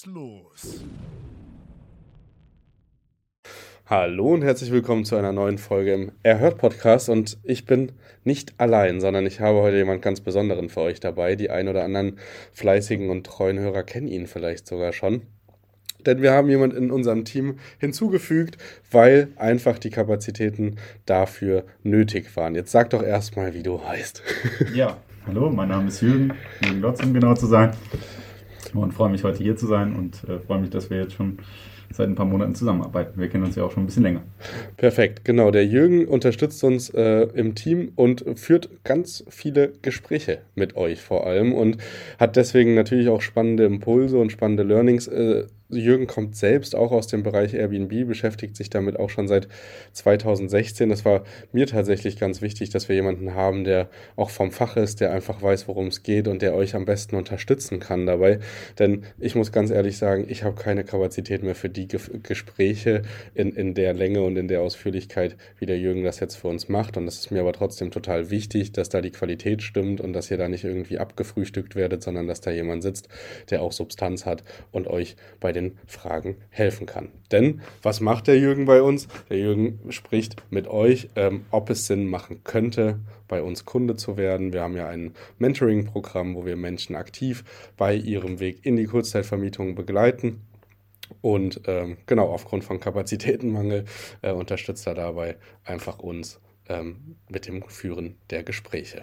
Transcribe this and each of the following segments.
Geht's los. Hallo und herzlich willkommen zu einer neuen Folge im Erhört Podcast. Und ich bin nicht allein, sondern ich habe heute jemand ganz Besonderen für euch dabei. Die ein oder anderen fleißigen und treuen Hörer kennen ihn vielleicht sogar schon. Denn wir haben jemanden in unserem Team hinzugefügt, weil einfach die Kapazitäten dafür nötig waren. Jetzt sag doch erstmal, wie du heißt. Ja, hallo, mein Name ist Jürgen, Jürgen Lotz, um genau zu sein und freue mich heute hier zu sein und äh, freue mich, dass wir jetzt schon seit ein paar Monaten zusammenarbeiten. Wir kennen uns ja auch schon ein bisschen länger. Perfekt, genau. Der Jürgen unterstützt uns äh, im Team und führt ganz viele Gespräche mit euch vor allem und hat deswegen natürlich auch spannende Impulse und spannende Learnings äh, Jürgen kommt selbst auch aus dem Bereich Airbnb, beschäftigt sich damit auch schon seit 2016. Das war mir tatsächlich ganz wichtig, dass wir jemanden haben, der auch vom Fach ist, der einfach weiß, worum es geht und der euch am besten unterstützen kann dabei. Denn ich muss ganz ehrlich sagen, ich habe keine Kapazität mehr für die Ge Gespräche in, in der Länge und in der Ausführlichkeit, wie der Jürgen das jetzt für uns macht. Und es ist mir aber trotzdem total wichtig, dass da die Qualität stimmt und dass ihr da nicht irgendwie abgefrühstückt werdet, sondern dass da jemand sitzt, der auch Substanz hat und euch bei den den Fragen helfen kann. Denn was macht der Jürgen bei uns? Der Jürgen spricht mit euch, ähm, ob es Sinn machen könnte, bei uns Kunde zu werden. Wir haben ja ein Mentoring-Programm, wo wir Menschen aktiv bei ihrem Weg in die Kurzzeitvermietung begleiten. Und ähm, genau, aufgrund von Kapazitätenmangel äh, unterstützt er dabei einfach uns ähm, mit dem Führen der Gespräche.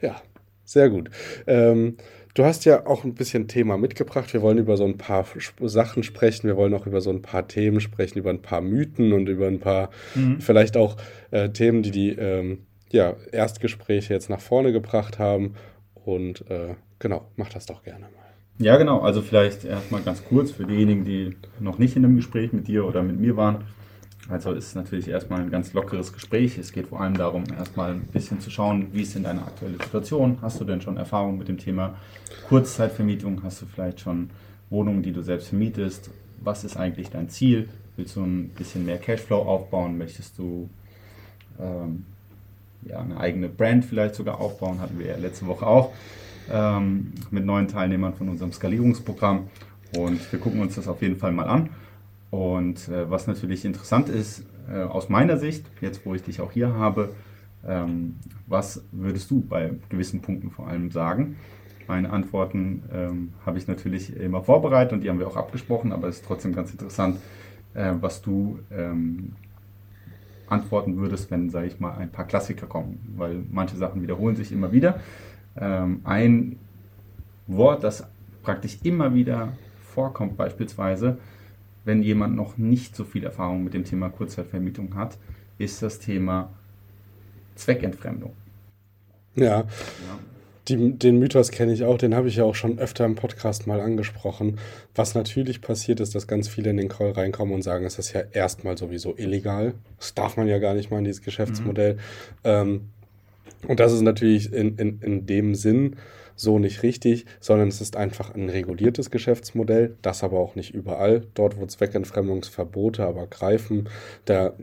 Ja, sehr gut. Ähm, Du hast ja auch ein bisschen Thema mitgebracht. Wir wollen über so ein paar Sachen sprechen. Wir wollen auch über so ein paar Themen sprechen, über ein paar Mythen und über ein paar mhm. vielleicht auch äh, Themen, die die ähm, ja, Erstgespräche jetzt nach vorne gebracht haben. Und äh, genau, mach das doch gerne mal. Ja, genau. Also vielleicht erstmal ganz kurz für diejenigen, die noch nicht in einem Gespräch mit dir oder mit mir waren. Also ist natürlich erstmal ein ganz lockeres Gespräch. Es geht vor allem darum, erstmal ein bisschen zu schauen, wie ist denn deine aktuelle Situation? Hast du denn schon Erfahrung mit dem Thema Kurzzeitvermietung? Hast du vielleicht schon Wohnungen, die du selbst vermietest? Was ist eigentlich dein Ziel? Willst du ein bisschen mehr Cashflow aufbauen? Möchtest du ähm, ja, eine eigene Brand vielleicht sogar aufbauen? Hatten wir ja letzte Woche auch ähm, mit neuen Teilnehmern von unserem Skalierungsprogramm. Und wir gucken uns das auf jeden Fall mal an. Und äh, was natürlich interessant ist, äh, aus meiner Sicht, jetzt wo ich dich auch hier habe, ähm, was würdest du bei gewissen Punkten vor allem sagen? Meine Antworten ähm, habe ich natürlich immer vorbereitet und die haben wir auch abgesprochen, aber es ist trotzdem ganz interessant, äh, was du ähm, antworten würdest, wenn, sage ich mal, ein paar Klassiker kommen, weil manche Sachen wiederholen sich immer wieder. Ähm, ein Wort, das praktisch immer wieder vorkommt, beispielsweise, wenn jemand noch nicht so viel Erfahrung mit dem Thema Kurzzeitvermietung hat, ist das Thema Zweckentfremdung. Ja. ja. Die, den Mythos kenne ich auch, den habe ich ja auch schon öfter im Podcast mal angesprochen. Was natürlich passiert ist, dass ganz viele in den Call reinkommen und sagen, es ist ja erstmal sowieso illegal. Das darf man ja gar nicht mal in dieses Geschäftsmodell. Mhm. Ähm, und das ist natürlich in, in, in dem Sinn so nicht richtig, sondern es ist einfach ein reguliertes Geschäftsmodell, das aber auch nicht überall. Dort, wo Zweckentfremdungsverbote aber greifen, da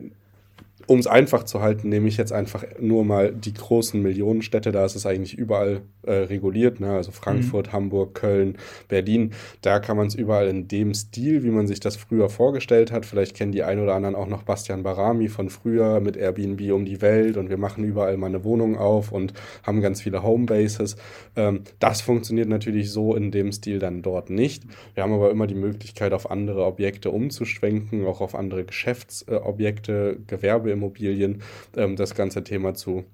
um es einfach zu halten, nehme ich jetzt einfach nur mal die großen Millionenstädte, da ist es eigentlich überall äh, reguliert, ne? also Frankfurt, mhm. Hamburg, Köln, Berlin. Da kann man es überall in dem Stil, wie man sich das früher vorgestellt hat. Vielleicht kennen die ein oder anderen auch noch Bastian Barami von früher mit Airbnb um die Welt und wir machen überall mal eine Wohnung auf und haben ganz viele Homebases. Ähm, das funktioniert natürlich so in dem Stil dann dort nicht. Wir haben aber immer die Möglichkeit, auf andere Objekte umzuschwenken, auch auf andere Geschäftsobjekte, äh, Gewerbe Immobilien ähm, das ganze Thema zu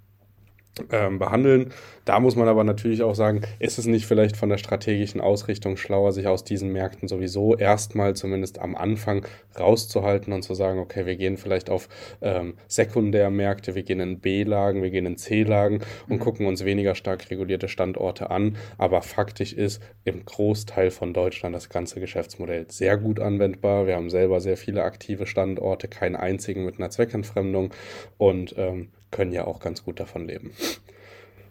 ähm, behandeln. Da muss man aber natürlich auch sagen, ist es nicht vielleicht von der strategischen Ausrichtung schlauer, sich aus diesen Märkten sowieso erstmal zumindest am Anfang rauszuhalten und zu sagen, okay, wir gehen vielleicht auf ähm, Sekundärmärkte, wir gehen in B-Lagen, wir gehen in C-Lagen und mhm. gucken uns weniger stark regulierte Standorte an. Aber faktisch ist im Großteil von Deutschland das ganze Geschäftsmodell sehr gut anwendbar. Wir haben selber sehr viele aktive Standorte, keinen einzigen mit einer Zweckentfremdung und ähm, können ja auch ganz gut davon leben.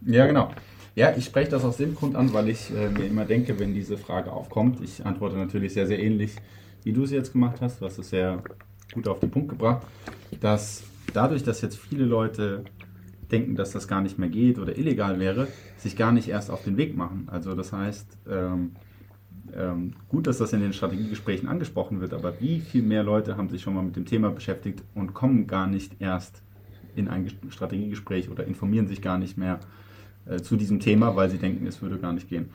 Ja, genau. Ja, ich spreche das aus dem Grund an, weil ich äh, mir immer denke, wenn diese Frage aufkommt, ich antworte natürlich sehr, sehr ähnlich, wie du es jetzt gemacht hast, du hast es sehr gut auf den Punkt gebracht, dass dadurch, dass jetzt viele Leute denken, dass das gar nicht mehr geht oder illegal wäre, sich gar nicht erst auf den Weg machen. Also das heißt, ähm, ähm, gut, dass das in den Strategiegesprächen angesprochen wird, aber wie viel mehr Leute haben sich schon mal mit dem Thema beschäftigt und kommen gar nicht erst in ein Strategiegespräch oder informieren sich gar nicht mehr äh, zu diesem Thema, weil sie denken, es würde gar nicht gehen.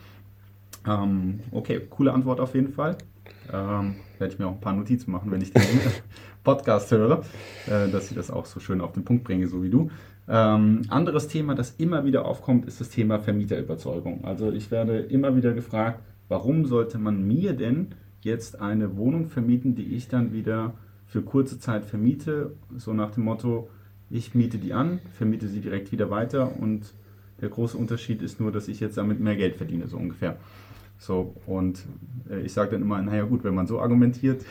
Ähm, okay, coole Antwort auf jeden Fall. Ähm, werde ich mir auch ein paar Notizen machen, wenn ich den Podcast höre, äh, dass ich das auch so schön auf den Punkt bringe, so wie du. Ähm, anderes Thema, das immer wieder aufkommt, ist das Thema Vermieterüberzeugung. Also ich werde immer wieder gefragt, warum sollte man mir denn jetzt eine Wohnung vermieten, die ich dann wieder für kurze Zeit vermiete, so nach dem Motto, ich miete die an, vermiete sie direkt wieder weiter und der große Unterschied ist nur, dass ich jetzt damit mehr Geld verdiene, so ungefähr. So, und äh, ich sage dann immer, naja gut, wenn man so argumentiert,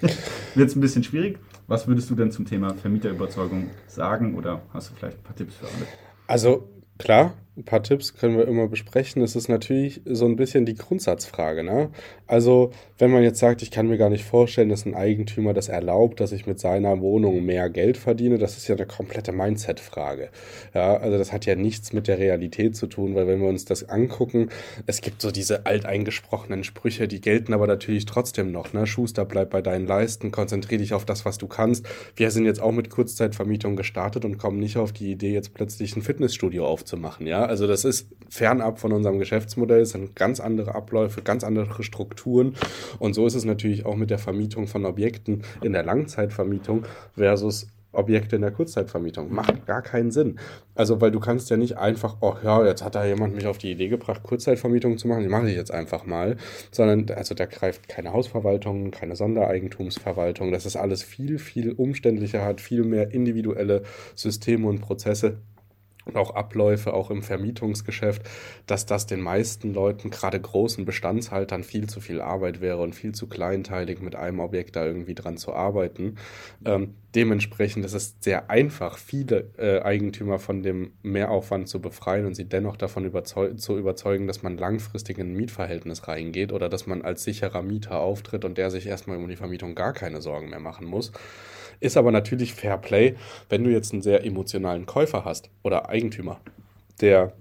wird es ein bisschen schwierig. Was würdest du denn zum Thema Vermieterüberzeugung sagen oder hast du vielleicht ein paar Tipps für alle? Also klar, ein paar Tipps können wir immer besprechen. Es ist natürlich so ein bisschen die Grundsatzfrage. Ne? Also, wenn man jetzt sagt, ich kann mir gar nicht vorstellen, dass ein Eigentümer das erlaubt, dass ich mit seiner Wohnung mehr Geld verdiene, das ist ja eine komplette Mindset-Frage. Ja, also das hat ja nichts mit der Realität zu tun, weil wenn wir uns das angucken, es gibt so diese alteingesprochenen Sprüche, die gelten aber natürlich trotzdem noch. Ne? Schuster, bleib bei deinen Leisten, konzentriere dich auf das, was du kannst. Wir sind jetzt auch mit Kurzzeitvermietung gestartet und kommen nicht auf die Idee, jetzt plötzlich ein Fitnessstudio aufzumachen. Ja, also das ist fernab von unserem Geschäftsmodell, es sind ganz andere Abläufe, ganz andere Strukturen. Und so ist es natürlich auch mit der Vermietung von Objekten in der Langzeitvermietung versus Objekte in der Kurzzeitvermietung. Macht gar keinen Sinn. Also, weil du kannst ja nicht einfach, oh ja, jetzt hat da jemand mich auf die Idee gebracht, Kurzzeitvermietung zu machen, die mache ich jetzt einfach mal. Sondern, also da greift keine Hausverwaltung, keine Sondereigentumsverwaltung. Das ist alles viel, viel umständlicher, hat viel mehr individuelle Systeme und Prozesse und auch Abläufe, auch im Vermietungsgeschäft, dass das den meisten Leuten, gerade großen Bestandshaltern, viel zu viel Arbeit wäre und viel zu kleinteilig mit einem Objekt da irgendwie dran zu arbeiten. Ähm, dementsprechend ist es sehr einfach, viele äh, Eigentümer von dem Mehraufwand zu befreien und sie dennoch davon überzeug zu überzeugen, dass man langfristig in ein Mietverhältnis reingeht oder dass man als sicherer Mieter auftritt und der sich erstmal um die Vermietung gar keine Sorgen mehr machen muss. Ist aber natürlich Fair Play, wenn du jetzt einen sehr emotionalen Käufer hast oder Eigentümer, der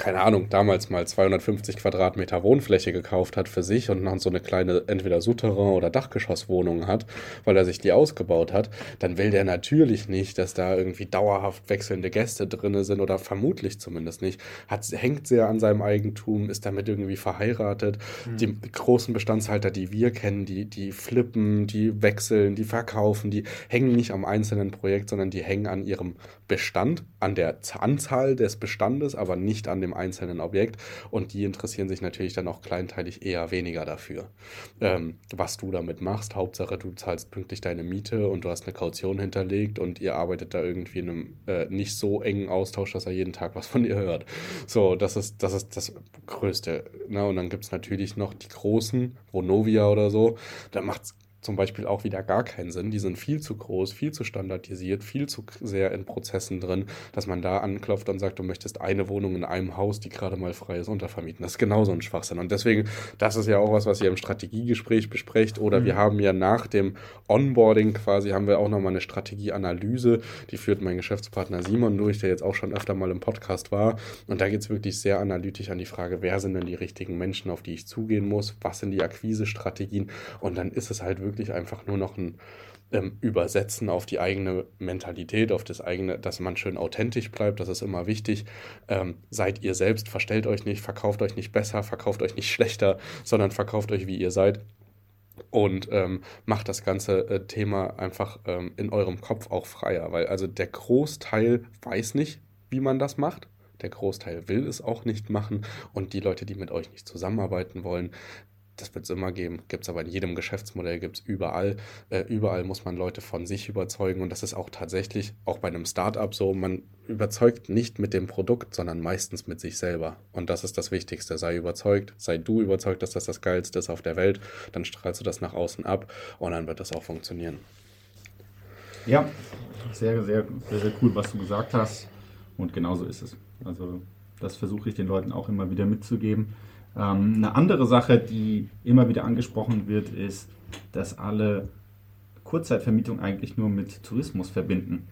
keine Ahnung, damals mal 250 Quadratmeter Wohnfläche gekauft hat für sich und noch so eine kleine entweder Souterrain- oder Dachgeschosswohnung hat, weil er sich die ausgebaut hat, dann will der natürlich nicht, dass da irgendwie dauerhaft wechselnde Gäste drin sind oder vermutlich zumindest nicht. Hat, hängt sehr an seinem Eigentum, ist damit irgendwie verheiratet. Mhm. Die großen Bestandshalter, die wir kennen, die, die flippen, die wechseln, die verkaufen, die hängen nicht am einzelnen Projekt, sondern die hängen an ihrem Bestand, an der Anzahl des Bestandes, aber nicht an dem dem einzelnen Objekt und die interessieren sich natürlich dann auch kleinteilig eher weniger dafür, ähm, was du damit machst. Hauptsache, du zahlst pünktlich deine Miete und du hast eine Kaution hinterlegt und ihr arbeitet da irgendwie in einem äh, nicht so engen Austausch, dass er jeden Tag was von dir hört. So, das ist das, ist das Größte. Ne? Und dann gibt es natürlich noch die großen, Vonovia oder so, da macht es zum Beispiel auch wieder gar keinen Sinn. Die sind viel zu groß, viel zu standardisiert, viel zu sehr in Prozessen drin, dass man da anklopft und sagt, du möchtest eine Wohnung in einem Haus, die gerade mal frei ist, untervermieten. Das ist genauso ein Schwachsinn. Und deswegen, das ist ja auch was, was ihr im Strategiegespräch besprecht. Oder mhm. wir haben ja nach dem Onboarding quasi, haben wir auch nochmal eine Strategieanalyse, die führt mein Geschäftspartner Simon durch, der jetzt auch schon öfter mal im Podcast war. Und da geht es wirklich sehr analytisch an die Frage, wer sind denn die richtigen Menschen, auf die ich zugehen muss, was sind die Akquisestrategien. Und dann ist es halt wirklich wirklich einfach nur noch ein ähm, Übersetzen auf die eigene Mentalität, auf das eigene, dass man schön authentisch bleibt, das ist immer wichtig. Ähm, seid ihr selbst, verstellt euch nicht, verkauft euch nicht besser, verkauft euch nicht schlechter, sondern verkauft euch, wie ihr seid. Und ähm, macht das ganze äh, Thema einfach ähm, in eurem Kopf auch freier, weil also der Großteil weiß nicht, wie man das macht. Der Großteil will es auch nicht machen und die Leute, die mit euch nicht zusammenarbeiten wollen, das wird es immer geben. Gibt es aber in jedem Geschäftsmodell, gibt es überall. Äh, überall muss man Leute von sich überzeugen. Und das ist auch tatsächlich, auch bei einem Startup so, man überzeugt nicht mit dem Produkt, sondern meistens mit sich selber. Und das ist das Wichtigste. Sei überzeugt, sei du überzeugt, dass das das Geilste ist auf der Welt. Dann strahlst du das nach außen ab und dann wird das auch funktionieren. Ja, sehr, sehr, sehr, sehr cool, was du gesagt hast. Und genauso ist es. Also das versuche ich den Leuten auch immer wieder mitzugeben ähm, eine andere Sache, die immer wieder angesprochen wird, ist, dass alle Kurzzeitvermietung eigentlich nur mit Tourismus verbinden.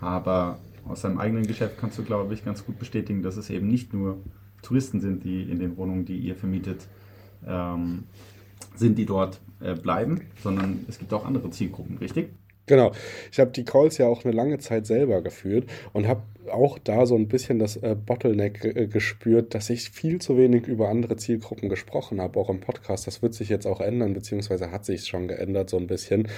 Aber aus seinem eigenen Geschäft kannst du, glaube ich, ganz gut bestätigen, dass es eben nicht nur Touristen sind, die in den Wohnungen, die ihr vermietet, ähm, sind, die dort äh, bleiben, sondern es gibt auch andere Zielgruppen, richtig? Genau. Ich habe die Calls ja auch eine lange Zeit selber geführt und habe auch da so ein bisschen das äh, Bottleneck äh, gespürt, dass ich viel zu wenig über andere Zielgruppen gesprochen habe, auch im Podcast. Das wird sich jetzt auch ändern, beziehungsweise hat sich schon geändert so ein bisschen.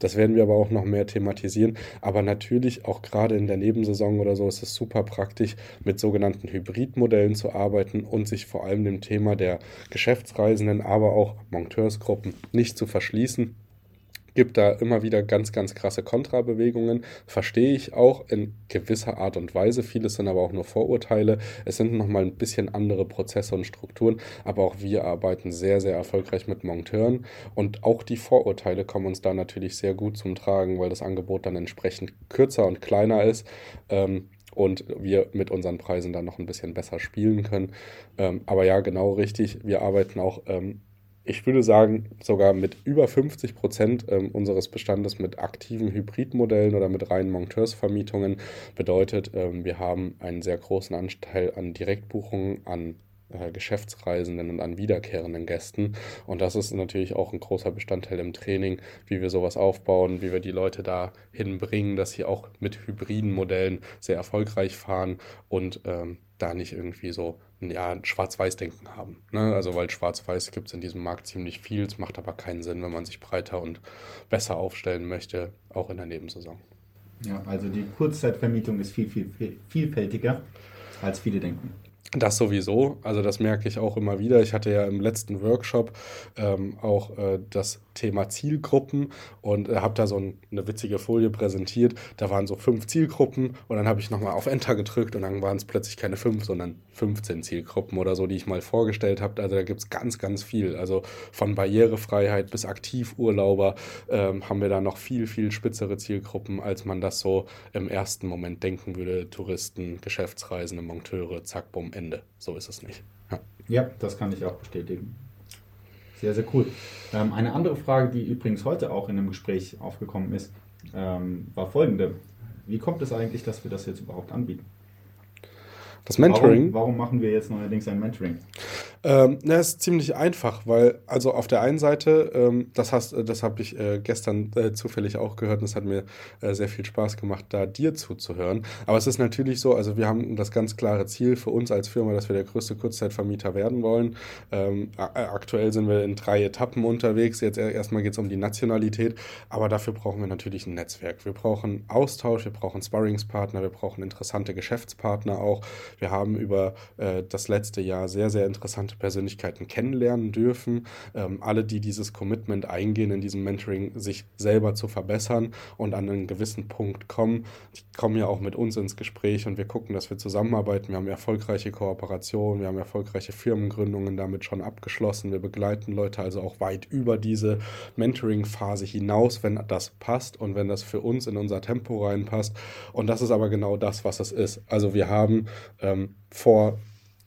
Das werden wir aber auch noch mehr thematisieren. Aber natürlich auch gerade in der Nebensaison oder so ist es super praktisch, mit sogenannten Hybridmodellen zu arbeiten und sich vor allem dem Thema der Geschäftsreisenden, aber auch Monteursgruppen nicht zu verschließen gibt da immer wieder ganz, ganz krasse Kontrabewegungen. Verstehe ich auch in gewisser Art und Weise. Vieles sind aber auch nur Vorurteile. Es sind nochmal ein bisschen andere Prozesse und Strukturen. Aber auch wir arbeiten sehr, sehr erfolgreich mit Monteuren. Und auch die Vorurteile kommen uns da natürlich sehr gut zum Tragen, weil das Angebot dann entsprechend kürzer und kleiner ist. Ähm, und wir mit unseren Preisen dann noch ein bisschen besser spielen können. Ähm, aber ja, genau richtig. Wir arbeiten auch ähm, ich würde sagen, sogar mit über 50 Prozent ähm, unseres Bestandes mit aktiven Hybridmodellen oder mit reinen Monteursvermietungen. Bedeutet, ähm, wir haben einen sehr großen Anteil an Direktbuchungen, an äh, Geschäftsreisenden und an wiederkehrenden Gästen. Und das ist natürlich auch ein großer Bestandteil im Training, wie wir sowas aufbauen, wie wir die Leute da hinbringen, dass sie auch mit hybriden Modellen sehr erfolgreich fahren und ähm, da nicht irgendwie so ja, Schwarz-Weiß-Denken haben. Ne? Also weil Schwarz-Weiß gibt es in diesem Markt ziemlich viel, es macht aber keinen Sinn, wenn man sich breiter und besser aufstellen möchte, auch in der Nebensaison. Ja, also die Kurzzeitvermietung ist viel, viel, viel vielfältiger, als viele denken. Das sowieso, also das merke ich auch immer wieder. Ich hatte ja im letzten Workshop ähm, auch äh, das Thema Zielgruppen und äh, habe da so ein, eine witzige Folie präsentiert. Da waren so fünf Zielgruppen und dann habe ich nochmal auf Enter gedrückt und dann waren es plötzlich keine fünf, sondern 15 Zielgruppen oder so, die ich mal vorgestellt habe. Also da gibt es ganz, ganz viel. Also von Barrierefreiheit bis Aktivurlauber ähm, haben wir da noch viel, viel spitzere Zielgruppen, als man das so im ersten Moment denken würde. Touristen, Geschäftsreisende, Monteure, zack, bumm, Ende. So ist es nicht. Ja, ja das kann ich auch bestätigen. Sehr, sehr cool. Ähm, eine andere Frage, die übrigens heute auch in einem Gespräch aufgekommen ist, ähm, war folgende. Wie kommt es eigentlich, dass wir das jetzt überhaupt anbieten? Das Mentoring. Warum, warum machen wir jetzt neuerdings ein Mentoring? Ähm, na, ist ziemlich einfach, weil also auf der einen Seite, ähm, das hast, das habe ich äh, gestern äh, zufällig auch gehört und es hat mir äh, sehr viel Spaß gemacht, da dir zuzuhören. Aber es ist natürlich so, also wir haben das ganz klare Ziel für uns als Firma, dass wir der größte Kurzzeitvermieter werden wollen. Ähm, aktuell sind wir in drei Etappen unterwegs. Jetzt erstmal geht es um die Nationalität, aber dafür brauchen wir natürlich ein Netzwerk. Wir brauchen Austausch, wir brauchen Sparringspartner, wir brauchen interessante Geschäftspartner auch. Wir haben über äh, das letzte Jahr sehr, sehr interessante Persönlichkeiten kennenlernen dürfen. Ähm, alle, die dieses Commitment eingehen, in diesem Mentoring sich selber zu verbessern und an einen gewissen Punkt kommen, die kommen ja auch mit uns ins Gespräch und wir gucken, dass wir zusammenarbeiten. Wir haben erfolgreiche Kooperationen, wir haben erfolgreiche Firmengründungen damit schon abgeschlossen. Wir begleiten Leute also auch weit über diese Mentoring-Phase hinaus, wenn das passt und wenn das für uns in unser Tempo reinpasst. Und das ist aber genau das, was es ist. Also wir haben ähm, vor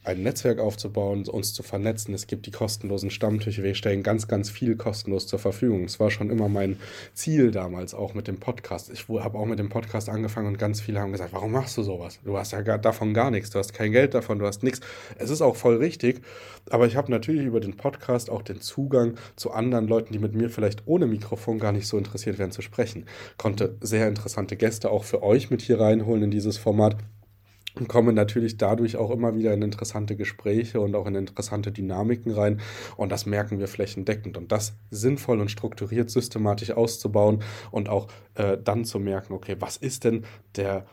ein Netzwerk aufzubauen, uns zu vernetzen. Es gibt die kostenlosen Stammtische. Wir stellen ganz, ganz viel kostenlos zur Verfügung. Es war schon immer mein Ziel damals, auch mit dem Podcast. Ich habe auch mit dem Podcast angefangen und ganz viele haben gesagt, warum machst du sowas? Du hast ja gar, davon gar nichts. Du hast kein Geld davon, du hast nichts. Es ist auch voll richtig. Aber ich habe natürlich über den Podcast auch den Zugang zu anderen Leuten, die mit mir vielleicht ohne Mikrofon gar nicht so interessiert wären zu sprechen. Konnte sehr interessante Gäste auch für euch mit hier reinholen in dieses Format und kommen natürlich dadurch auch immer wieder in interessante Gespräche und auch in interessante Dynamiken rein. Und das merken wir flächendeckend. Und das sinnvoll und strukturiert systematisch auszubauen und auch äh, dann zu merken, okay, was ist denn der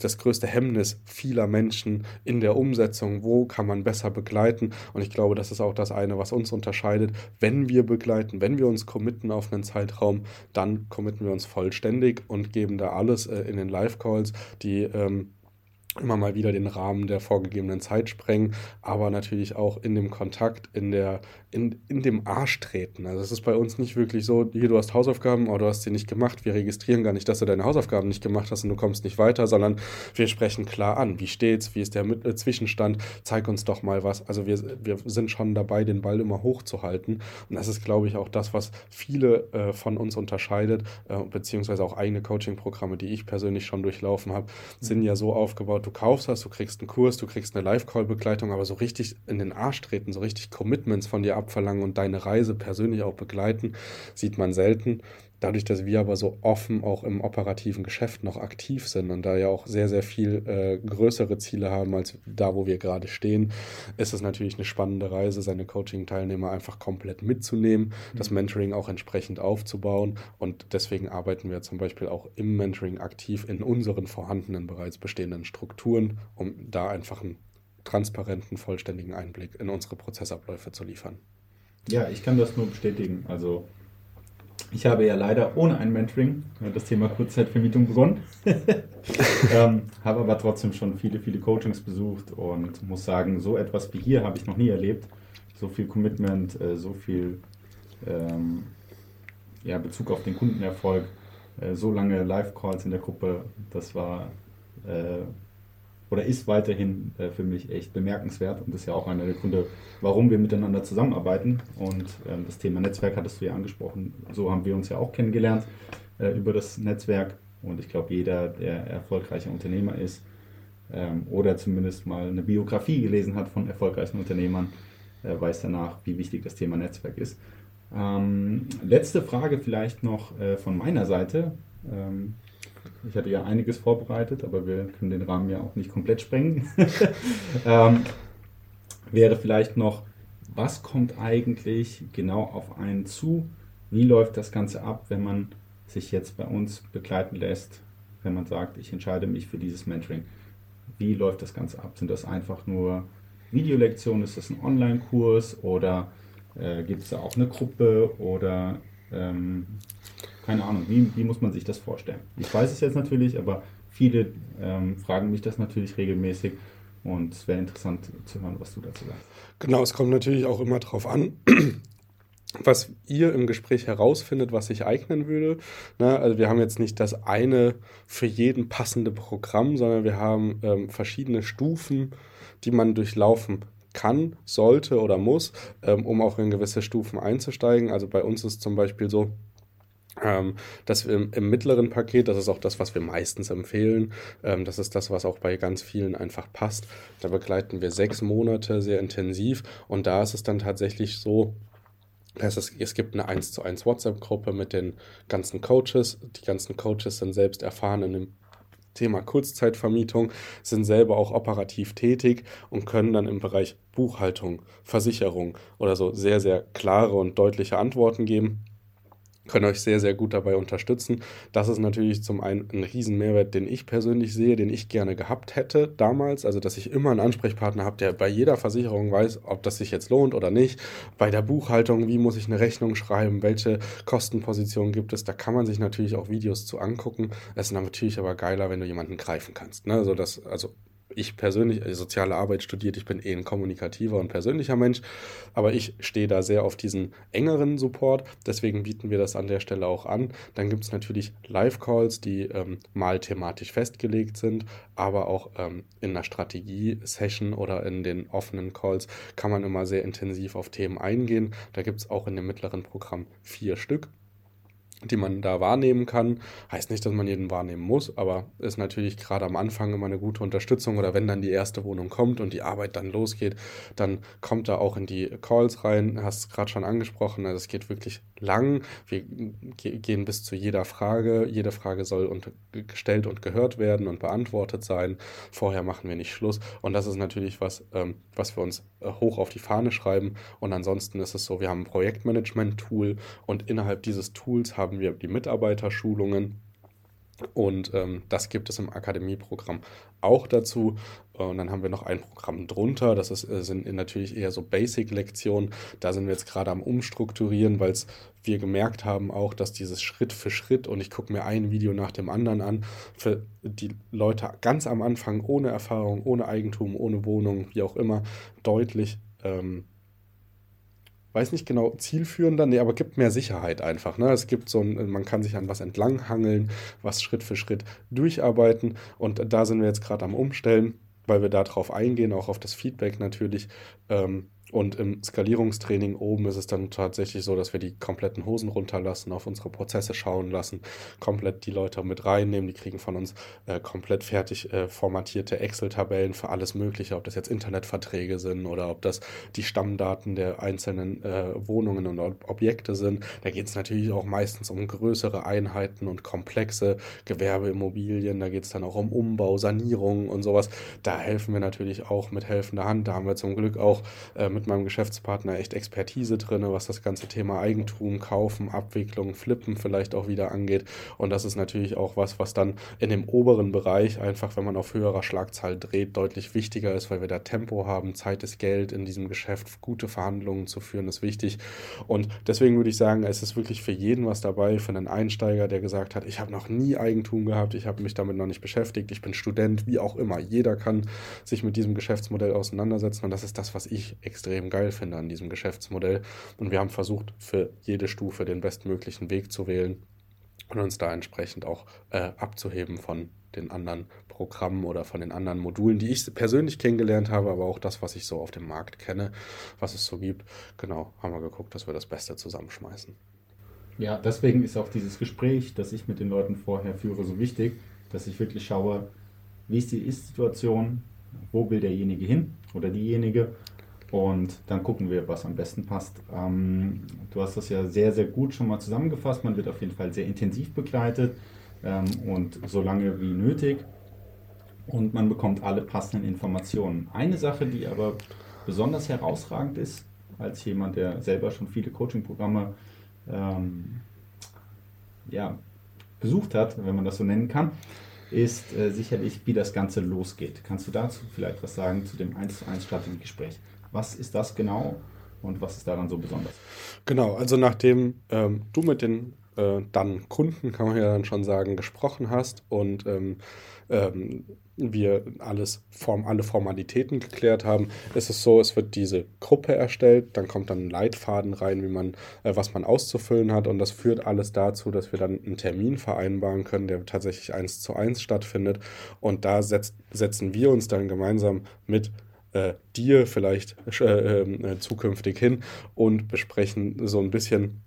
das größte Hemmnis vieler Menschen in der Umsetzung, wo kann man besser begleiten. Und ich glaube, das ist auch das eine, was uns unterscheidet. Wenn wir begleiten, wenn wir uns committen auf einen Zeitraum, dann committen wir uns vollständig und geben da alles äh, in den Live-Calls, die ähm, immer mal wieder den Rahmen der vorgegebenen Zeit sprengen, aber natürlich auch in dem Kontakt, in, der, in, in dem Arsch treten. Also es ist bei uns nicht wirklich so, hier, du hast Hausaufgaben, aber du hast sie nicht gemacht. Wir registrieren gar nicht, dass du deine Hausaufgaben nicht gemacht hast und du kommst nicht weiter, sondern wir sprechen klar an. Wie steht's? Wie ist der äh, Zwischenstand? Zeig uns doch mal was. Also wir, wir sind schon dabei, den Ball immer hochzuhalten. Und das ist, glaube ich, auch das, was viele äh, von uns unterscheidet, äh, beziehungsweise auch eigene Coaching-Programme, die ich persönlich schon durchlaufen habe, sind ja so aufgebaut, du kaufst hast, du kriegst einen Kurs, du kriegst eine Live-Call-Begleitung, aber so richtig in den Arsch treten, so richtig Commitments von dir abverlangen und deine Reise persönlich auch begleiten, sieht man selten. Dadurch, dass wir aber so offen auch im operativen Geschäft noch aktiv sind und da ja auch sehr, sehr viel äh, größere Ziele haben als da, wo wir gerade stehen, ist es natürlich eine spannende Reise, seine Coaching-Teilnehmer einfach komplett mitzunehmen, mhm. das Mentoring auch entsprechend aufzubauen. Und deswegen arbeiten wir zum Beispiel auch im Mentoring aktiv in unseren vorhandenen, bereits bestehenden Strukturen, um da einfach einen transparenten, vollständigen Einblick in unsere Prozessabläufe zu liefern. Ja, ich kann das nur bestätigen. Also ich habe ja leider ohne ein Mentoring das Thema Kurzzeitvermietung begonnen. ähm, habe aber trotzdem schon viele, viele Coachings besucht und muss sagen, so etwas wie hier habe ich noch nie erlebt. So viel Commitment, äh, so viel ähm, ja, Bezug auf den Kundenerfolg, äh, so lange Live-Calls in der Gruppe, das war äh, oder ist weiterhin äh, für mich echt bemerkenswert und ist ja auch einer der Gründe, warum wir miteinander zusammenarbeiten. Und ähm, das Thema Netzwerk hattest du ja angesprochen. So haben wir uns ja auch kennengelernt äh, über das Netzwerk. Und ich glaube, jeder, der erfolgreicher Unternehmer ist ähm, oder zumindest mal eine Biografie gelesen hat von erfolgreichen Unternehmern, äh, weiß danach, wie wichtig das Thema Netzwerk ist. Ähm, letzte Frage vielleicht noch äh, von meiner Seite. Ich hatte ja einiges vorbereitet, aber wir können den Rahmen ja auch nicht komplett sprengen. ähm, wäre vielleicht noch, was kommt eigentlich genau auf einen zu? Wie läuft das Ganze ab, wenn man sich jetzt bei uns begleiten lässt, wenn man sagt, ich entscheide mich für dieses Mentoring? Wie läuft das Ganze ab? Sind das einfach nur Videolektionen? Ist das ein Online-Kurs oder äh, gibt es da auch eine Gruppe oder ähm, keine Ahnung, wie, wie muss man sich das vorstellen? Ich weiß es jetzt natürlich, aber viele ähm, fragen mich das natürlich regelmäßig und es wäre interessant zu hören, was du dazu sagst. Genau, es kommt natürlich auch immer darauf an, was ihr im Gespräch herausfindet, was sich eignen würde. Na, also wir haben jetzt nicht das eine für jeden passende Programm, sondern wir haben ähm, verschiedene Stufen, die man durchlaufen kann, sollte oder muss, ähm, um auch in gewisse Stufen einzusteigen. Also bei uns ist zum Beispiel so, ähm, dass wir im, im, mittleren Paket, das ist auch das, was wir meistens empfehlen, ähm, das ist das, was auch bei ganz vielen einfach passt. Da begleiten wir sechs Monate sehr intensiv und da ist es dann tatsächlich so, es, ist, es gibt eine 1 zu 1 WhatsApp-Gruppe mit den ganzen Coaches. Die ganzen Coaches sind selbst erfahren in dem Thema Kurzzeitvermietung, sind selber auch operativ tätig und können dann im Bereich Buchhaltung, Versicherung oder so sehr, sehr klare und deutliche Antworten geben können euch sehr, sehr gut dabei unterstützen. Das ist natürlich zum einen ein Riesenmehrwert, den ich persönlich sehe, den ich gerne gehabt hätte damals. Also, dass ich immer einen Ansprechpartner habe, der bei jeder Versicherung weiß, ob das sich jetzt lohnt oder nicht. Bei der Buchhaltung, wie muss ich eine Rechnung schreiben, welche Kostenpositionen gibt es. Da kann man sich natürlich auch Videos zu angucken. Es ist natürlich aber geiler, wenn du jemanden greifen kannst. Ne? Also, das, also ich persönlich also soziale Arbeit studiert, ich bin eh ein kommunikativer und persönlicher Mensch, aber ich stehe da sehr auf diesen engeren Support, deswegen bieten wir das an der Stelle auch an. Dann gibt es natürlich Live-Calls, die ähm, mal thematisch festgelegt sind, aber auch ähm, in einer Strategie-Session oder in den offenen Calls kann man immer sehr intensiv auf Themen eingehen. Da gibt es auch in dem mittleren Programm vier Stück die man da wahrnehmen kann. Heißt nicht, dass man jeden wahrnehmen muss, aber ist natürlich gerade am Anfang immer eine gute Unterstützung oder wenn dann die erste Wohnung kommt und die Arbeit dann losgeht, dann kommt da auch in die Calls rein. Hast es gerade schon angesprochen, also es geht wirklich lang. Wir gehen bis zu jeder Frage. Jede Frage soll gestellt und gehört werden und beantwortet sein. Vorher machen wir nicht Schluss und das ist natürlich was, ähm, was wir uns äh, hoch auf die Fahne schreiben und ansonsten ist es so, wir haben ein Projektmanagement-Tool und innerhalb dieses Tools haben haben wir die Mitarbeiterschulungen. Und ähm, das gibt es im Akademieprogramm auch dazu. Und dann haben wir noch ein Programm drunter. Das ist, äh, sind natürlich eher so Basic-Lektionen. Da sind wir jetzt gerade am Umstrukturieren, weil wir gemerkt haben auch, dass dieses Schritt für Schritt und ich gucke mir ein Video nach dem anderen an, für die Leute ganz am Anfang ohne Erfahrung, ohne Eigentum, ohne Wohnung, wie auch immer, deutlich ähm, weiß nicht genau, zielführender, nee, aber gibt mehr Sicherheit einfach. Ne? Es gibt so ein, man kann sich an was entlanghangeln, was Schritt für Schritt durcharbeiten und da sind wir jetzt gerade am Umstellen, weil wir darauf eingehen, auch auf das Feedback natürlich. Ähm, und im Skalierungstraining oben ist es dann tatsächlich so, dass wir die kompletten Hosen runterlassen, auf unsere Prozesse schauen lassen, komplett die Leute mit reinnehmen. Die kriegen von uns äh, komplett fertig äh, formatierte Excel-Tabellen für alles Mögliche, ob das jetzt Internetverträge sind oder ob das die Stammdaten der einzelnen äh, Wohnungen und Objekte sind. Da geht es natürlich auch meistens um größere Einheiten und komplexe Gewerbeimmobilien. Da geht es dann auch um Umbau, Sanierung und sowas. Da helfen wir natürlich auch mit helfender Hand. Da haben wir zum Glück auch äh, mit mit meinem Geschäftspartner echt Expertise drin, was das ganze Thema Eigentum, Kaufen, Abwicklung, Flippen vielleicht auch wieder angeht. Und das ist natürlich auch was, was dann in dem oberen Bereich einfach, wenn man auf höherer Schlagzahl dreht, deutlich wichtiger ist, weil wir da Tempo haben, Zeit ist Geld in diesem Geschäft, gute Verhandlungen zu führen ist wichtig. Und deswegen würde ich sagen, es ist wirklich für jeden was dabei, für einen Einsteiger, der gesagt hat, ich habe noch nie Eigentum gehabt, ich habe mich damit noch nicht beschäftigt, ich bin Student, wie auch immer. Jeder kann sich mit diesem Geschäftsmodell auseinandersetzen und das ist das, was ich extrem extrem geil finde an diesem Geschäftsmodell. Und wir haben versucht, für jede Stufe den bestmöglichen Weg zu wählen und uns da entsprechend auch äh, abzuheben von den anderen Programmen oder von den anderen Modulen, die ich persönlich kennengelernt habe, aber auch das, was ich so auf dem Markt kenne, was es so gibt. Genau, haben wir geguckt, dass wir das Beste zusammenschmeißen. Ja, deswegen ist auch dieses Gespräch, das ich mit den Leuten vorher führe, so wichtig, dass ich wirklich schaue, wie ist die Ist-Situation, wo will derjenige hin oder diejenige und dann gucken wir, was am besten passt. Ähm, du hast das ja sehr, sehr gut schon mal zusammengefasst. Man wird auf jeden Fall sehr intensiv begleitet ähm, und so lange wie nötig. Und man bekommt alle passenden Informationen. Eine Sache, die aber besonders herausragend ist, als jemand, der selber schon viele Coaching-Programme ähm, ja, besucht hat, wenn man das so nennen kann, ist äh, sicherlich, wie das Ganze losgeht. Kannst du dazu vielleicht was sagen zu dem 1 zu 1 Strategiegespräch? Was ist das genau und was ist daran so besonders? Genau, also nachdem ähm, du mit den äh, dann Kunden, kann man ja dann schon sagen, gesprochen hast und ähm, ähm, wir alles Form, alle Formalitäten geklärt haben, ist es so, es wird diese Gruppe erstellt, dann kommt dann ein Leitfaden rein, wie man, äh, was man auszufüllen hat und das führt alles dazu, dass wir dann einen Termin vereinbaren können, der tatsächlich eins zu eins stattfindet und da setzt, setzen wir uns dann gemeinsam mit äh, dir vielleicht äh, ähm, äh, zukünftig hin und besprechen so ein bisschen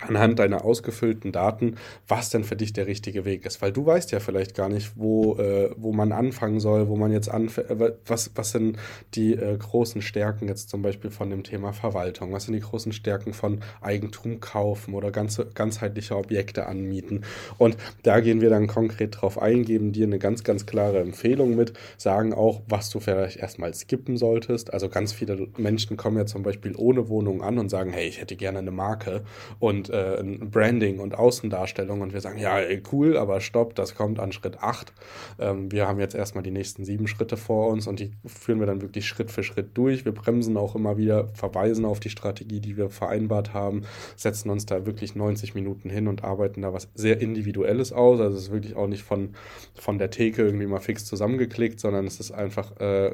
anhand deiner ausgefüllten Daten, was denn für dich der richtige Weg ist. Weil du weißt ja vielleicht gar nicht, wo, äh, wo man anfangen soll, wo man jetzt anfängt, äh, was, was sind die äh, großen Stärken jetzt zum Beispiel von dem Thema Verwaltung, was sind die großen Stärken von Eigentum kaufen oder ganze, ganzheitliche Objekte anmieten. Und da gehen wir dann konkret drauf ein, geben dir eine ganz, ganz klare Empfehlung mit, sagen auch, was du vielleicht erstmal skippen solltest. Also ganz viele Menschen kommen ja zum Beispiel ohne Wohnung an und sagen, hey, ich hätte gerne eine Marke und und äh, Branding und Außendarstellung und wir sagen, ja, cool, aber stopp, das kommt an Schritt 8. Ähm, wir haben jetzt erstmal die nächsten sieben Schritte vor uns und die führen wir dann wirklich Schritt für Schritt durch. Wir bremsen auch immer wieder, verweisen auf die Strategie, die wir vereinbart haben, setzen uns da wirklich 90 Minuten hin und arbeiten da was sehr Individuelles aus. Also es ist wirklich auch nicht von, von der Theke irgendwie mal fix zusammengeklickt, sondern es ist einfach äh,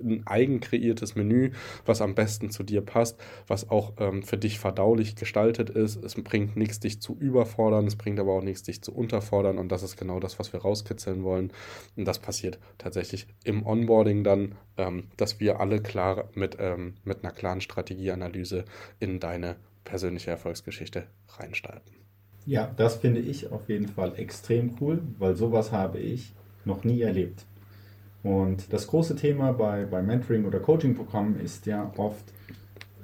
ein eigen kreiertes Menü, was am besten zu dir passt, was auch ähm, für dich verdaulich gestaltet ist. Es bringt nichts, dich zu überfordern, es bringt aber auch nichts, dich zu unterfordern und das ist genau das, was wir rauskitzeln wollen. Und das passiert tatsächlich im Onboarding dann, ähm, dass wir alle klar mit, ähm, mit einer klaren Strategieanalyse in deine persönliche Erfolgsgeschichte reinstarten. Ja, das finde ich auf jeden Fall extrem cool, weil sowas habe ich noch nie erlebt. Und das große Thema bei, bei Mentoring- oder Coaching-Programmen ist ja oft,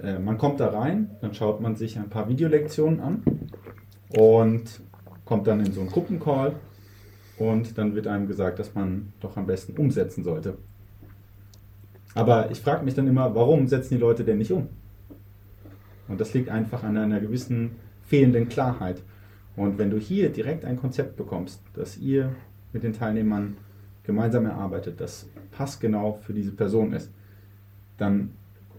äh, man kommt da rein, dann schaut man sich ein paar Videolektionen an und kommt dann in so einen Gruppencall und dann wird einem gesagt, dass man doch am besten umsetzen sollte. Aber ich frage mich dann immer, warum setzen die Leute denn nicht um? Und das liegt einfach an einer gewissen fehlenden Klarheit. Und wenn du hier direkt ein Konzept bekommst, das ihr mit den Teilnehmern gemeinsam erarbeitet, das passgenau für diese Person ist, dann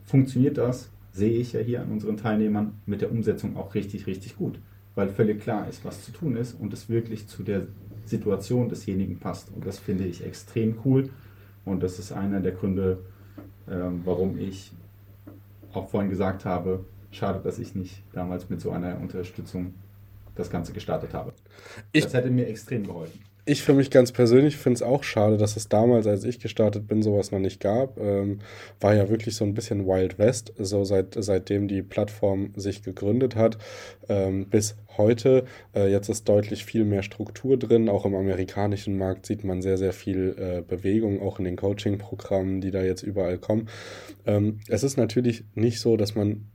funktioniert das, sehe ich ja hier an unseren Teilnehmern, mit der Umsetzung auch richtig, richtig gut, weil völlig klar ist, was zu tun ist und es wirklich zu der Situation desjenigen passt. Und das finde ich extrem cool und das ist einer der Gründe, äh, warum ich auch vorhin gesagt habe, schade, dass ich nicht damals mit so einer Unterstützung das Ganze gestartet habe. Ich, das hätte mir extrem geholfen. Ich für mich ganz persönlich finde es auch schade, dass es damals, als ich gestartet bin, sowas noch nicht gab. Ähm, war ja wirklich so ein bisschen Wild West, so seit, seitdem die Plattform sich gegründet hat, ähm, bis heute. Äh, jetzt ist deutlich viel mehr Struktur drin. Auch im amerikanischen Markt sieht man sehr, sehr viel äh, Bewegung, auch in den Coaching-Programmen, die da jetzt überall kommen. Ähm, es ist natürlich nicht so, dass man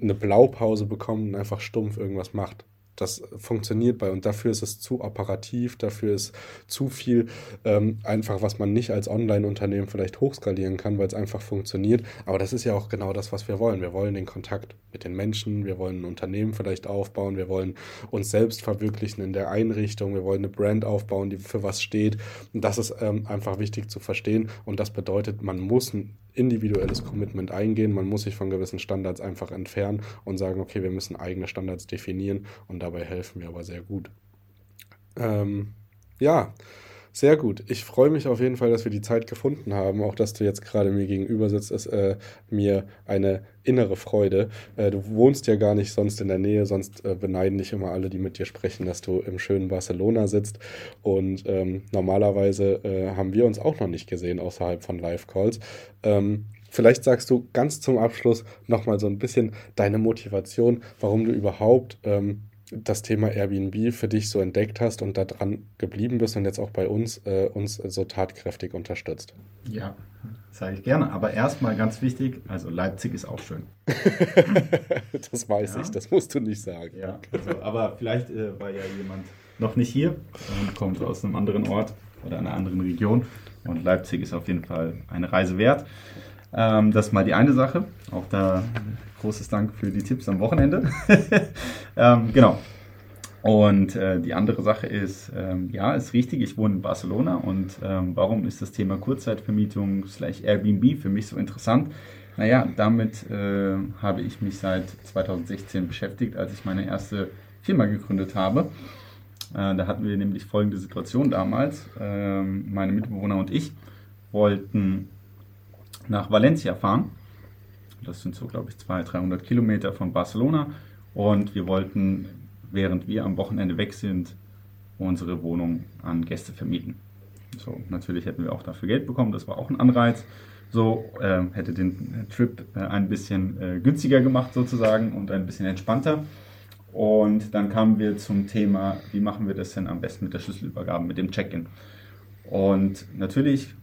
eine Blaupause bekommt und einfach stumpf irgendwas macht. Das funktioniert bei und dafür ist es zu operativ, dafür ist zu viel ähm, einfach, was man nicht als Online-Unternehmen vielleicht hochskalieren kann, weil es einfach funktioniert. Aber das ist ja auch genau das, was wir wollen. Wir wollen den Kontakt mit den Menschen, wir wollen ein Unternehmen vielleicht aufbauen, wir wollen uns selbst verwirklichen in der Einrichtung, wir wollen eine Brand aufbauen, die für was steht. Und das ist ähm, einfach wichtig zu verstehen. Und das bedeutet, man muss ein individuelles Commitment eingehen. Man muss sich von gewissen Standards einfach entfernen und sagen, okay, wir müssen eigene Standards definieren und dabei helfen wir aber sehr gut. Ähm, ja, sehr gut. Ich freue mich auf jeden Fall, dass wir die Zeit gefunden haben. Auch dass du jetzt gerade mir gegenüber sitzt, ist äh, mir eine innere Freude. Äh, du wohnst ja gar nicht sonst in der Nähe, sonst äh, beneiden dich immer alle, die mit dir sprechen, dass du im schönen Barcelona sitzt. Und ähm, normalerweise äh, haben wir uns auch noch nicht gesehen außerhalb von Live-Calls. Ähm, Vielleicht sagst du ganz zum Abschluss nochmal so ein bisschen deine Motivation, warum du überhaupt ähm, das Thema Airbnb für dich so entdeckt hast und daran geblieben bist und jetzt auch bei uns äh, uns so tatkräftig unterstützt. Ja, sage ich gerne. Aber erstmal ganz wichtig, also Leipzig ist auch schön. das weiß ja. ich, das musst du nicht sagen. Ja, also, aber vielleicht äh, war ja jemand noch nicht hier und kommt aus einem anderen Ort oder einer anderen Region. Und Leipzig ist auf jeden Fall eine Reise wert. Ähm, das ist mal die eine Sache. Auch da großes Dank für die Tipps am Wochenende. ähm, genau. Und äh, die andere Sache ist, ähm, ja, ist richtig, ich wohne in Barcelona und ähm, warum ist das Thema Kurzzeitvermietung slash Airbnb für mich so interessant? Naja, damit äh, habe ich mich seit 2016 beschäftigt, als ich meine erste Firma gegründet habe. Äh, da hatten wir nämlich folgende Situation damals. Ähm, meine Mitbewohner und ich wollten nach Valencia fahren. Das sind so, glaube ich, 200, 300 Kilometer von Barcelona. Und wir wollten, während wir am Wochenende weg sind, unsere Wohnung an Gäste vermieten. So, natürlich hätten wir auch dafür Geld bekommen, das war auch ein Anreiz. So äh, hätte den Trip äh, ein bisschen äh, günstiger gemacht sozusagen und ein bisschen entspannter. Und dann kamen wir zum Thema, wie machen wir das denn am besten mit der Schlüsselübergabe, mit dem Check-in. Und natürlich,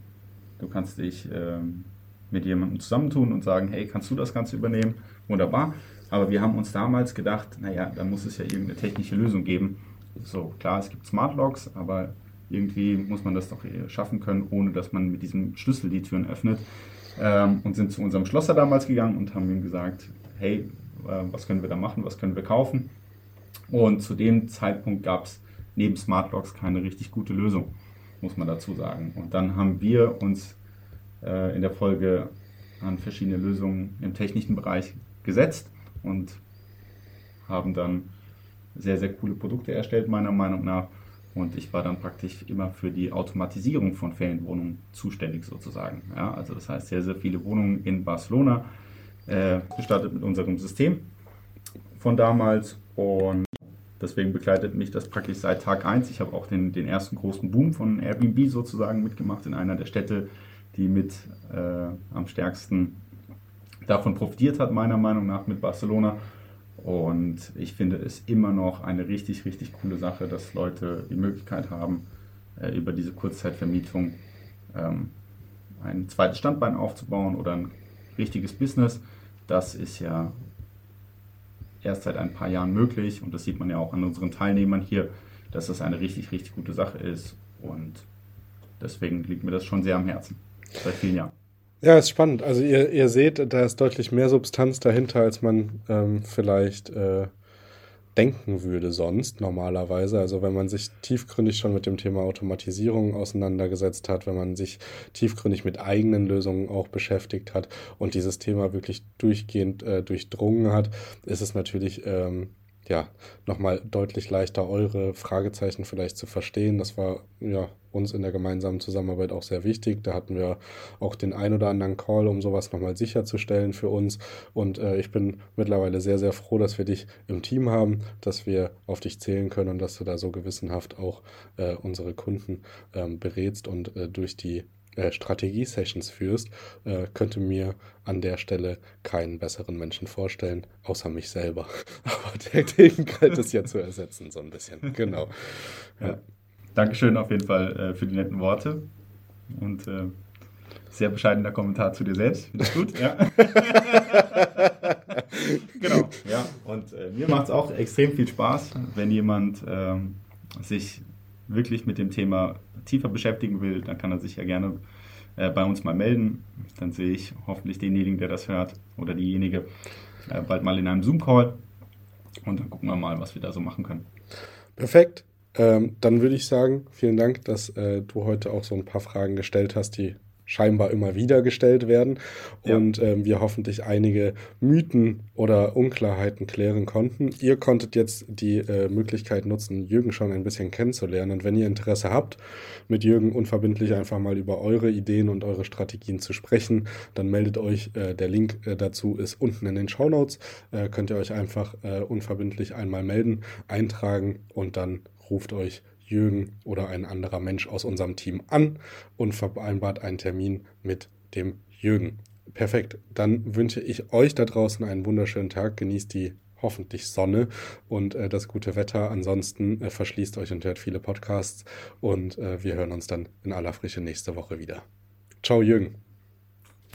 du kannst dich ähm, mit jemandem zusammentun und sagen, hey, kannst du das Ganze übernehmen? Wunderbar. Aber wir haben uns damals gedacht, naja, da muss es ja irgendeine technische Lösung geben. So, klar, es gibt Smart Locks, aber irgendwie muss man das doch schaffen können, ohne dass man mit diesem Schlüssel die Türen öffnet. Ähm, und sind zu unserem Schlosser damals gegangen und haben ihm gesagt, hey, äh, was können wir da machen, was können wir kaufen? Und zu dem Zeitpunkt gab es neben Smartlocks keine richtig gute Lösung, muss man dazu sagen. Und dann haben wir uns äh, in der Folge an verschiedene Lösungen im technischen Bereich gesetzt und haben dann sehr, sehr coole Produkte erstellt, meiner Meinung nach. Und ich war dann praktisch immer für die Automatisierung von Ferienwohnungen zuständig sozusagen. Ja, also das heißt, sehr, sehr viele Wohnungen in Barcelona äh, gestartet mit unserem System von damals. Und deswegen begleitet mich das praktisch seit Tag 1. Ich habe auch den, den ersten großen Boom von Airbnb sozusagen mitgemacht in einer der Städte, die mit äh, am stärksten davon profitiert hat, meiner Meinung nach, mit Barcelona. Und ich finde es immer noch eine richtig, richtig coole Sache, dass Leute die Möglichkeit haben, äh, über diese Kurzzeitvermietung ähm, ein zweites Standbein aufzubauen oder ein richtiges Business. Das ist ja erst seit ein paar Jahren möglich und das sieht man ja auch an unseren Teilnehmern hier, dass das eine richtig, richtig gute Sache ist und deswegen liegt mir das schon sehr am Herzen seit vielen Jahren. Ja, ist spannend. Also ihr, ihr seht, da ist deutlich mehr Substanz dahinter, als man ähm, vielleicht äh, denken würde sonst normalerweise. Also wenn man sich tiefgründig schon mit dem Thema Automatisierung auseinandergesetzt hat, wenn man sich tiefgründig mit eigenen Lösungen auch beschäftigt hat und dieses Thema wirklich durchgehend äh, durchdrungen hat, ist es natürlich ähm, ja, nochmal deutlich leichter, eure Fragezeichen vielleicht zu verstehen. Das war ja uns in der gemeinsamen Zusammenarbeit auch sehr wichtig. Da hatten wir auch den ein oder anderen Call, um sowas nochmal sicherzustellen für uns. Und äh, ich bin mittlerweile sehr, sehr froh, dass wir dich im Team haben, dass wir auf dich zählen können und dass du da so gewissenhaft auch äh, unsere Kunden ähm, berätst und äh, durch die äh, Strategie-Sessions führst, äh, könnte mir an der Stelle keinen besseren Menschen vorstellen, außer mich selber. Aber der, den galt es ja zu ersetzen, so ein bisschen. Genau. Ja. Dankeschön auf jeden Fall äh, für die netten Worte und äh, sehr bescheidener Kommentar zu dir selbst. Finde ich gut, ja. genau, ja. Und äh, mir macht es auch extrem viel Spaß, wenn jemand ähm, sich wirklich mit dem Thema tiefer beschäftigen will, dann kann er sich ja gerne äh, bei uns mal melden. Dann sehe ich hoffentlich denjenigen, der das hört oder diejenige äh, bald mal in einem Zoom-Call und dann gucken wir mal, was wir da so machen können. Perfekt. Ähm, dann würde ich sagen, vielen Dank, dass äh, du heute auch so ein paar Fragen gestellt hast, die scheinbar immer wieder gestellt werden ja. und ähm, wir hoffentlich einige Mythen oder Unklarheiten klären konnten. Ihr konntet jetzt die äh, Möglichkeit nutzen, Jürgen schon ein bisschen kennenzulernen und wenn ihr Interesse habt, mit Jürgen unverbindlich einfach mal über eure Ideen und eure Strategien zu sprechen, dann meldet euch. Äh, der Link äh, dazu ist unten in den Show Notes. Äh, könnt ihr euch einfach äh, unverbindlich einmal melden, eintragen und dann ruft euch Jürgen oder ein anderer Mensch aus unserem Team an und vereinbart einen Termin mit dem Jürgen. Perfekt. Dann wünsche ich euch da draußen einen wunderschönen Tag. Genießt die hoffentlich Sonne und äh, das gute Wetter. Ansonsten äh, verschließt euch und hört viele Podcasts und äh, wir hören uns dann in aller Frische nächste Woche wieder. Ciao, Jürgen.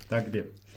Danke dir.